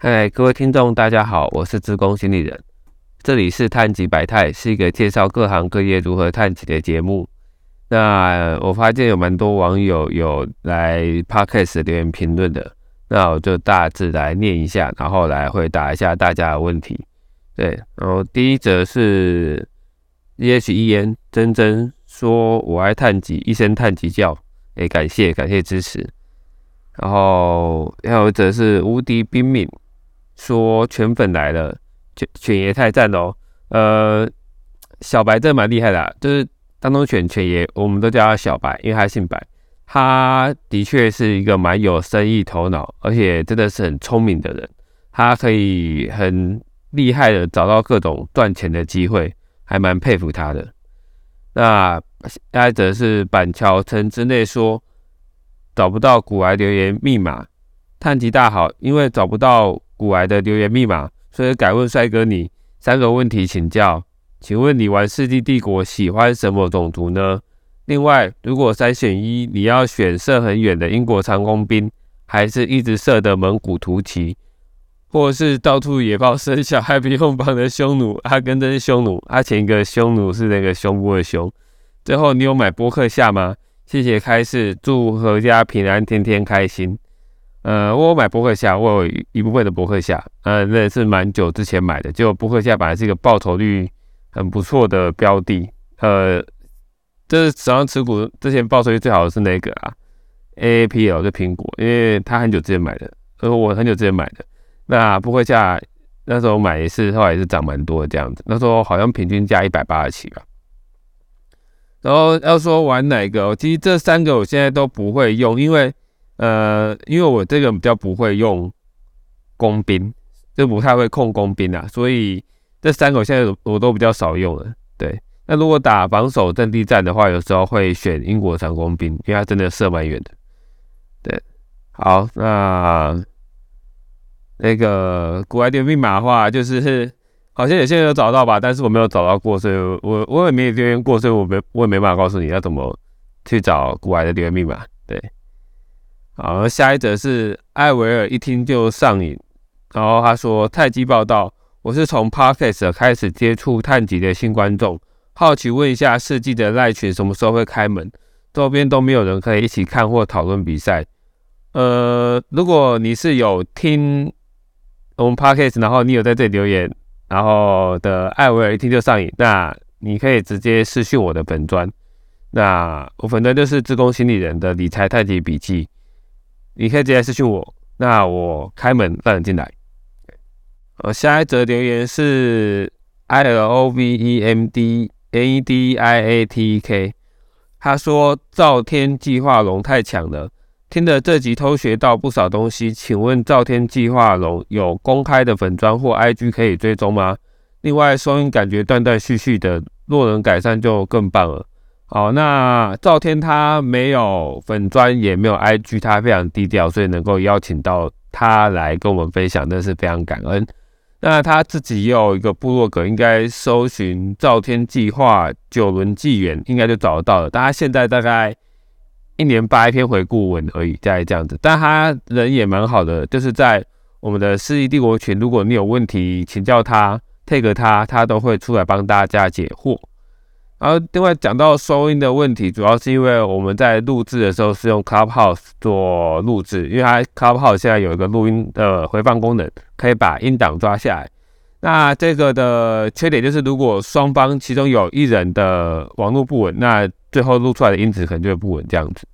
嗨，各位听众，大家好，我是职工心理人，这里是探极百态，是一个介绍各行各业如何探极的节目。那我发现有蛮多网友有来 podcast 留言评论的，那我就大致来念一下，然后来回答一下大家的问题。对，然后第一则是 E H E N 真真说：“我爱探极，一声探极叫。”哎，感谢感谢支持。然后还有一则是无敌冰敏说：“犬粉来了，犬犬爷太赞喽！”呃，小白真的蛮厉害的，就是。当中犬犬爷，我们都叫他小白，因为他姓白。他的确是一个蛮有生意头脑，而且真的是很聪明的人。他可以很厉害的找到各种赚钱的机会，还蛮佩服他的。那下一则是板桥城之内说找不到古癌留言密码，探吉大好，因为找不到古癌的留言密码，所以改问帅哥你三个问题请教。请问你玩《世纪帝国》喜欢什么种族呢？另外，如果三选一，你要选射很远的英国长弓兵，还是一直射的蒙古突骑，或是到处野炮生小孩不用帮的匈奴？阿根真是匈奴，他前一个匈奴是那个胸部的胸。最后，你有买波克夏吗？谢谢开示，祝阖家平安，天天开心。呃，我有买波克夏，我有一部分的波克夏，呃，那也是蛮久之前买的，结果波克夏本来是一个报酬率。很不错的标的，呃，这是手上持股之前报酬率最好的是那个啊，A A P L 就苹果，因为他很久之前买的，呃我很久之前买的，那不会下那时候买也是后来也是涨蛮多这样子，那时候好像平均价一百八十七吧。然后要说玩哪个，其实这三个我现在都不会用，因为呃，因为我这个比较不会用工兵，就不太会控工兵啊，所以。这三个现在我都比较少用了，对。那如果打防守阵地战的话，有时候会选英国长弓兵，因为它真的射蛮远的。对，好，那那个古埃的密码的话，就是好像有些人有找到吧，但是我没有找到过，所以我我也没有留言过，所以我没我也没办法告诉你要怎么去找古埃的留言密码。对，好，下一则是艾维尔一听就上瘾，然后他说太极报道。我是从 Podcast 开始接触探级的新观众，好奇问一下世纪的赖群什么时候会开门？周边都没有人可以一起看或讨论比赛。呃，如果你是有听我们 Podcast，然后你有在这里留言，然后的艾维尔一听就上瘾，那你可以直接私讯我的本专。那我粉专就是自贡心理人的理财太极笔记，你可以直接私讯我，那我开门让你进来。呃，下一则留言是 I L O V E M D A D I A T K，他说赵天计划龙太强了，听了这集偷学到不少东西。请问赵天计划龙有公开的粉砖或 I G 可以追踪吗？另外收音感觉断断续续的，若能改善就更棒了。好，那赵天他没有粉砖，也没有 I G，他非常低调，所以能够邀请到他来跟我们分享，那是非常感恩。那他自己也有一个部落格，应该搜寻“赵天计划九轮纪元”，应该就找得到了。但他现在大概一年发一篇回顾文而已，在这样子。但他人也蛮好的，就是在我们的世纪帝国群，如果你有问题请教他，take 他，他都会出来帮大家解惑。然后另外讲到收音的问题，主要是因为我们在录制的时候是用 Clubhouse 做录制，因为它 Clubhouse 现在有一个录音的回放功能，可以把音档抓下来。那这个的缺点就是，如果双方其中有一人的网络不稳，那最后录出来的音质可能就会不稳，这样子。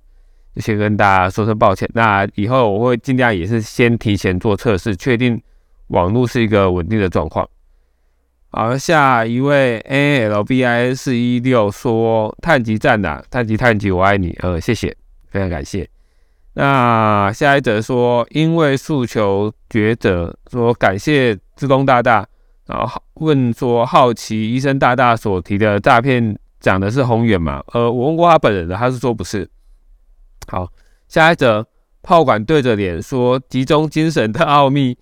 就先跟大家说声抱歉。那以后我会尽量也是先提前做测试，确定网络是一个稳定的状况。好，下一位 A L B I 四一六说：“探级站长，探级探级，我爱你。”呃，谢谢，非常感谢。那下一则说：“因为诉求抉择，说感谢志工大大。”然后问说：“好奇医生大大所提的诈骗讲的是宏远吗？”呃，我问过他本人的，他是说不是。好，下一则炮管对着脸说：“集中精神的奥秘。”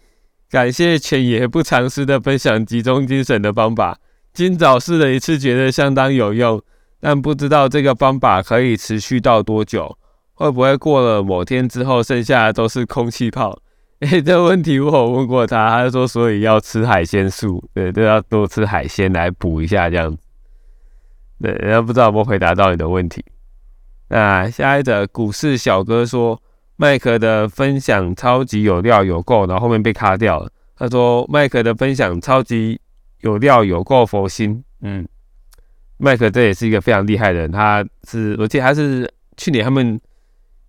感谢犬爷不尝试的分享集中精神的方法。今早试了一次，觉得相当有用，但不知道这个方法可以持续到多久，会不会过了某天之后，剩下的都是空气泡？哎，这问题我有问过他，他就说所以要吃海鲜素，对，都要多吃海鲜来补一下这样子。对，然后不知道有没有回答到你的问题。那下一则股市小哥说，麦克的分享超级有料有够，然后后面被卡掉了。他说麦克的分享超级有料有够佛心。嗯，麦克这也是一个非常厉害的人，他是我记得他是去年他们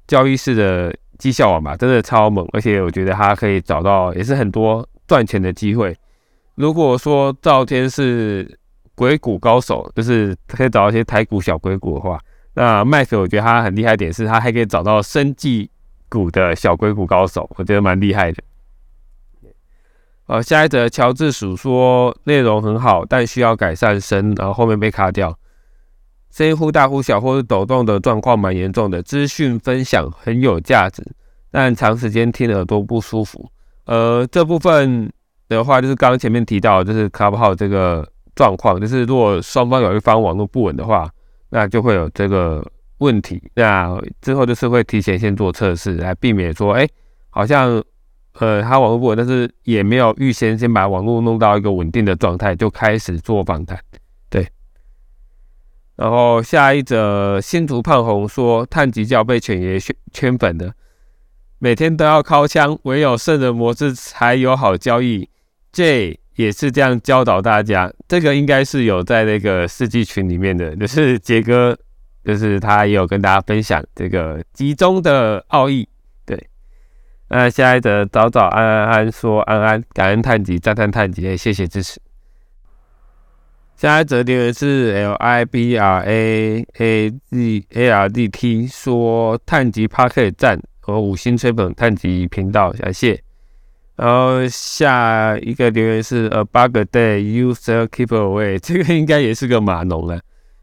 交易室的绩效王吧，真的超猛，而且我觉得他可以找到也是很多赚钱的机会。如果说赵天是鬼谷高手，就是可以找到一些台股小鬼谷的话。那麦克，我觉得他很厉害点是，他还可以找到生技股的小硅谷高手，我觉得蛮厉害的。呃，下一则乔治鼠说内容很好，但需要改善声，然后后面被卡掉，声音忽大忽小或是抖动的状况蛮严重的。资讯分享很有价值，但长时间听耳朵不舒服。呃，这部分的话就是刚刚前面提到，就是 Clubhouse 这个状况，就是如果双方有一方网络不稳的话。那就会有这个问题，那之后就是会提前先做测试，来避免说，哎，好像，呃，他网络不稳，但是也没有预先先把网络弄到一个稳定的状态，就开始做访谈，对。然后下一则新竹胖红说，碳极教被犬爷圈圈粉的，每天都要靠枪，唯有圣人模式才有好交易。J 也是这样教导大家，这个应该是有在那个世纪群里面的，就是杰哥，就是他也有跟大家分享这个集中的奥义。对，那下一则早早安安安说安安感恩探集赞叹探集，谢谢支持。下一则留言是 L I B R A A Z A R D T 说探集 p a r k 赞和五星吹捧探集频道，感谢。然后下一个留言是 A bug day user keep away，这个应该也是个码农了。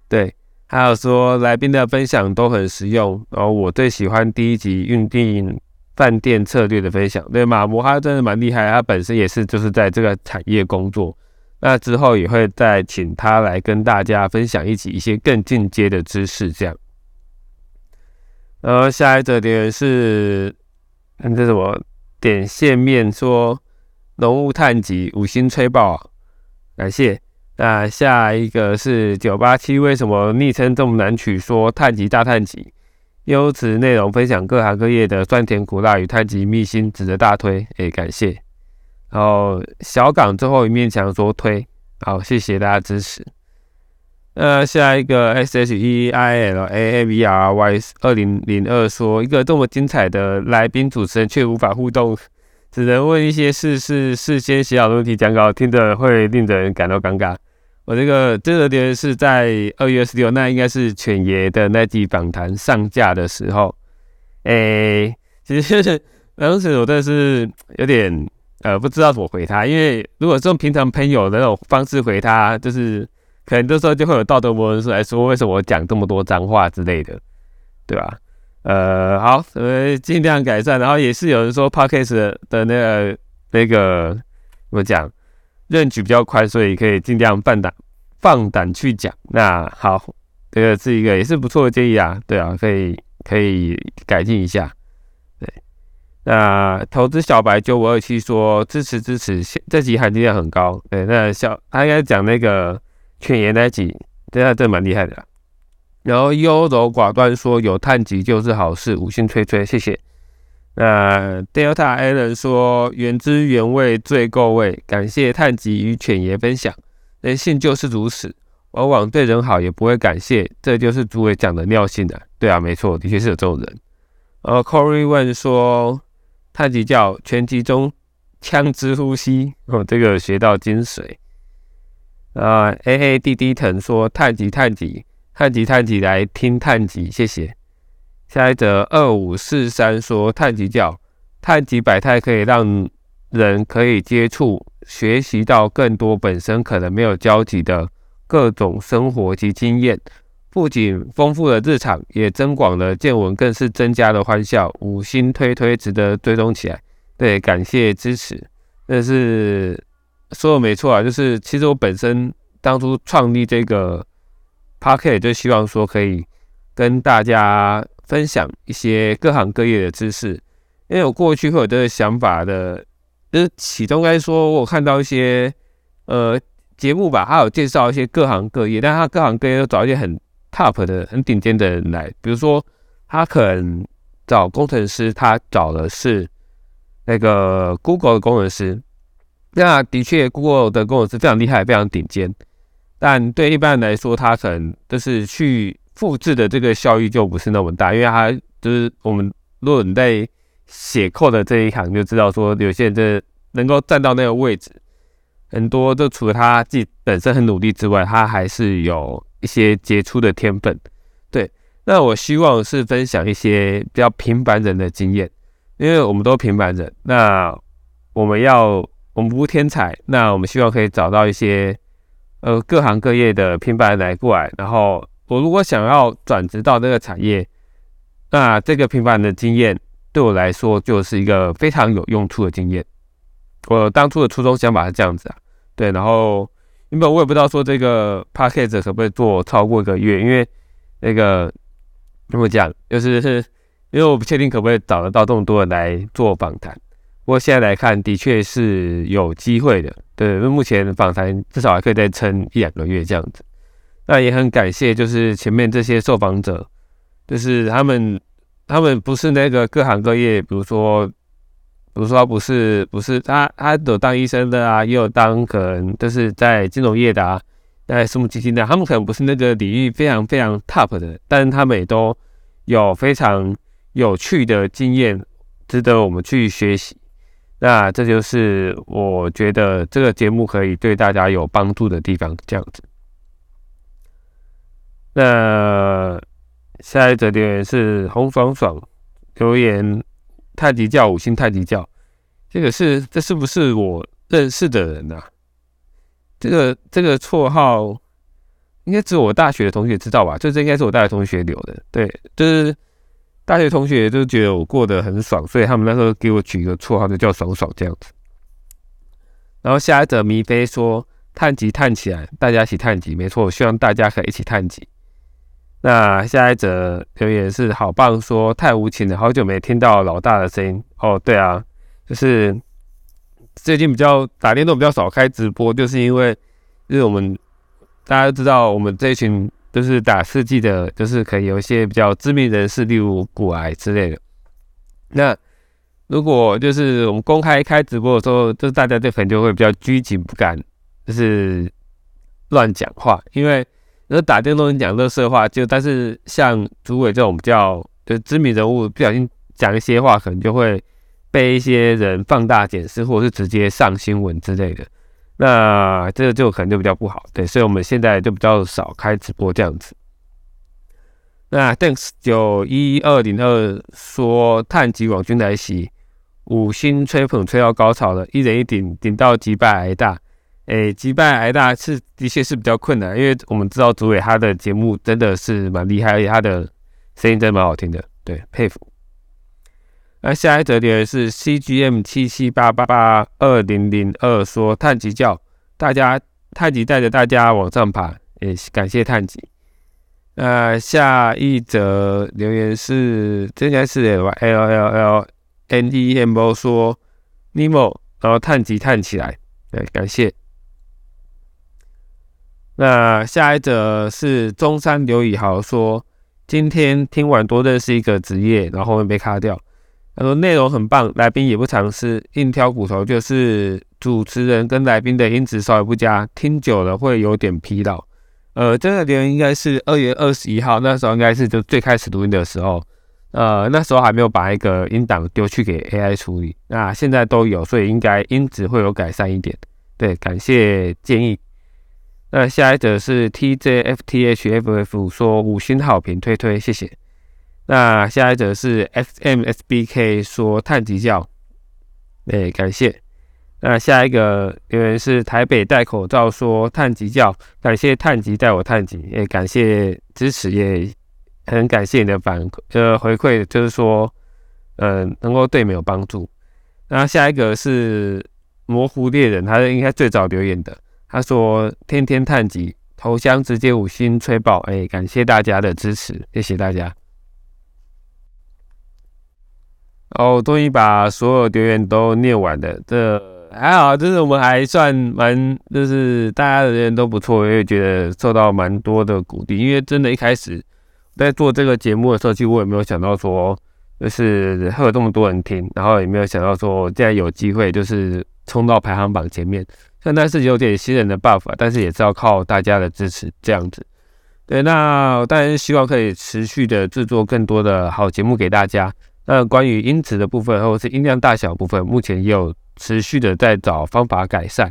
对，还有说来宾的分享都很实用。然后我最喜欢第一集运定饭店策略的分享。对，马博他真的蛮厉害，他本身也是就是在这个产业工作。那之后也会再请他来跟大家分享一起一些更进阶的知识。这样。然后下一则留言是，看这是我。点线面说浓雾探极五星吹爆，感谢。那下一个是九八七，为什么昵称这么难取？说太极大太极，优质内容分享各行各业的酸甜苦辣与太极秘辛，值得大推。哎，感谢。然后小港最后一面墙说推，好，谢谢大家支持。那下一个 S H E I L A A V R Y 二零零二说，一个这么精彩的来宾主持人却无法互动，只能问一些事事事先写好的问题讲稿，听着会令人感到尴尬。我这个这个留言是在二月十六，那应该是犬爷的那集访谈上架的时候。诶，其实当时我真的是有点呃不知道怎么回他，因为如果用平常朋友的那种方式回他，就是。可能这时候就会有道德模式来说，为什么我讲这么多脏话之类的，对吧？呃，好，我们尽量改善。然后也是有人说 p a r k a s 的那个那个怎么讲，认举比较宽，所以可以尽量放胆放胆去讲。那好，这个是一个也是不错的建议啊，对啊，可以可以改进一下。对，那投资小白九五二七说支持支持，这集含金量很高。对，那小他应该讲那个。犬爷那集，对啊，这蛮厉害的。然后优柔寡断说有碳级就是好事，五星吹吹，谢谢。那 Delta a l n 说原汁原味最够味，感谢探级与犬爷分享。人性就是如此，往往对人好也不会感谢，这就是诸位讲的尿性的。对啊，没错，的确是有这种人。呃，Corey 问说探级叫全集中枪支呼吸，哦，这个学到精髓。啊，A A D D 腾说探级探级探级探级来听探级，谢谢。下一则二五四三说太极教太极百态可以让人可以接触学习到更多本身可能没有交集的各种生活及经验，不仅丰富了日常，也增广了见闻，更是增加了欢笑。五星推推，值得追踪起来。对，感谢支持，这是。说的没错啊，就是其实我本身当初创立这个 Parket，就希望说可以跟大家分享一些各行各业的知识。因为我过去会有这个想法的，就是启中该说，我看到一些呃节目吧，他有介绍一些各行各业，但他各行各业都找一些很 top 的、很顶尖的人来，比如说他可能找工程师，他找的是那个 Google 的工程师，那的确 Google 的工程师非常厉害，非常顶尖，但对一般人来说，他可能就是去复制的这个效益就不是那么大，因为他就是我们如果你在写扣的这一行就知道，说有些人这能够站到那个位置，很多都除了他自己本身很努力之外，他还是有一些杰出的天分。对，那我希望是分享一些比较平凡人的经验，因为我们都平凡人，那我们要我们不天才，那我们希望可以找到一些呃各行各业的平凡人来过来，然后我如果想要转职到这个产业，那这个平凡的经验。对我来说，就是一个非常有用处的经验。我当初的初衷想法是这样子啊，对。然后原本我也不知道说这个 p a c k a g e 可不可以做超过一个月，因为那个怎么讲，就是是因为我不确定可不可以找得到这么多人来做访谈。不过现在来看，的确是有机会的。对，因为目前访谈至少还可以再撑一两个月这样子。那也很感谢，就是前面这些受访者，就是他们。他们不是那个各行各业，比如说，比如说不是不是他他有当医生的啊，也有当可能就是在金融业的啊，在私募基金的，他们可能不是那个领域非常非常 top 的，但是他们也都有非常有趣的经验，值得我们去学习。那这就是我觉得这个节目可以对大家有帮助的地方，这样子。那。下一则留言是洪爽爽留言太极教五星太极教，这个是这是不是我认识的人呐？这个这个绰号应该只有我大学的同学知道吧？这这应该是我大学同学留的，对，就是大学同学都觉得我过得很爽，所以他们那时候给我取一个绰号，就叫爽爽这样子。然后下一则迷飞说探极探起来，大家一起探极，没错，希望大家可以一起探极。那下一则留言是好棒，说太无情了，好久没听到老大的声音哦。对啊，就是最近比较打电动比较少开直播，就是因为就是我们大家都知道，我们这一群就是打四 G 的，就是可以有一些比较知名人士，例如骨癌之类的。那如果就是我们公开开直播的时候，就是大家对粉就会比较拘谨，不敢就是乱讲话，因为。那打电动讲乐色话，就但是像主委这种比较就知名人物，不小心讲一些话，可能就会被一些人放大检视，或者是直接上新闻之类的。那这个就可能就比较不好，对，所以我们现在就比较少开直播这样子。那 Thanks 九一二零二说碳极网军来袭，五星吹捧吹到高潮了，一人一顶，顶到几百挨大。诶，击败挨大是的确是比较困难，因为我们知道主委他的节目真的是蛮厉害，而且他的声音真的蛮好听的，对，佩服。那下一则留言是 CGM 七七八八八二零零二说碳极叫，大家碳极带着大家往上爬，也感谢碳极。那下一则留言是这应该是 L L L N E M O 说 Nemo，然后碳极碳起来，对，感谢。那下一则是中山刘以豪说，今天听完多认识一个职业，然后后面被卡掉。他说内容很棒，来宾也不尝试，硬挑骨头就是主持人跟来宾的音质稍微不佳，听久了会有点疲劳。呃，这个留言应该是二月二十一号，那时候应该是就最开始录音的时候，呃，那时候还没有把一个音档丢去给 AI 处理，那现在都有，所以应该音质会有改善一点。对，感谢建议。那下一则是 TJFTHFF 说五星好评推推，谢谢。那下一则是 XMSBK 说碳极教，哎，感谢。那下一个留言是台北戴口罩说碳极教，感谢碳极带我碳极，也感谢支持，也很感谢你的反馈呃回馈，就是说，嗯，能够对你们有帮助。那下一个是模糊猎人，他是应该最早留言的。他说：“天天探级，头像直接五星吹爆，哎，感谢大家的支持，谢谢大家。哦，终于把所有留言都念完了，这还好，就是我们还算蛮，就是大家的人都不错，我也觉得受到蛮多的鼓励。因为真的，一开始在做这个节目的时候，其实我也没有想到说，就是会有这么多人听，然后也没有想到说，竟然有机会就是冲到排行榜前面。现在是有点新人的 buff，但是也是要靠大家的支持这样子。对，那当然希望可以持续的制作更多的好节目给大家。那关于音质的部分，或者是音量大小部分，目前也有持续的在找方法改善。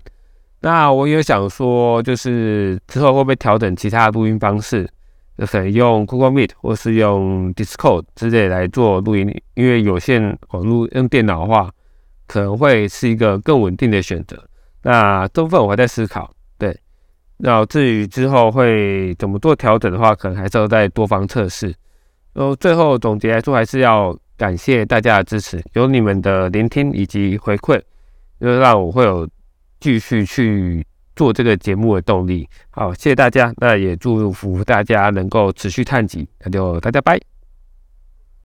那我也想说，就是之后会不会调整其他录音方式，就可能用 Google Meet 或是用 Discord 之类来做录音，因为有线网络用电脑的话，可能会是一个更稳定的选择。那这部分我还在思考。对，那至于之后会怎么做调整的话，可能还是要再多方测试。然后最后总结来说，还是要。感谢大家的支持，有你们的聆听以及回馈，就让我会有继续去做这个节目的动力。好，谢谢大家，那也祝福大家能够持续探级，那就大家拜。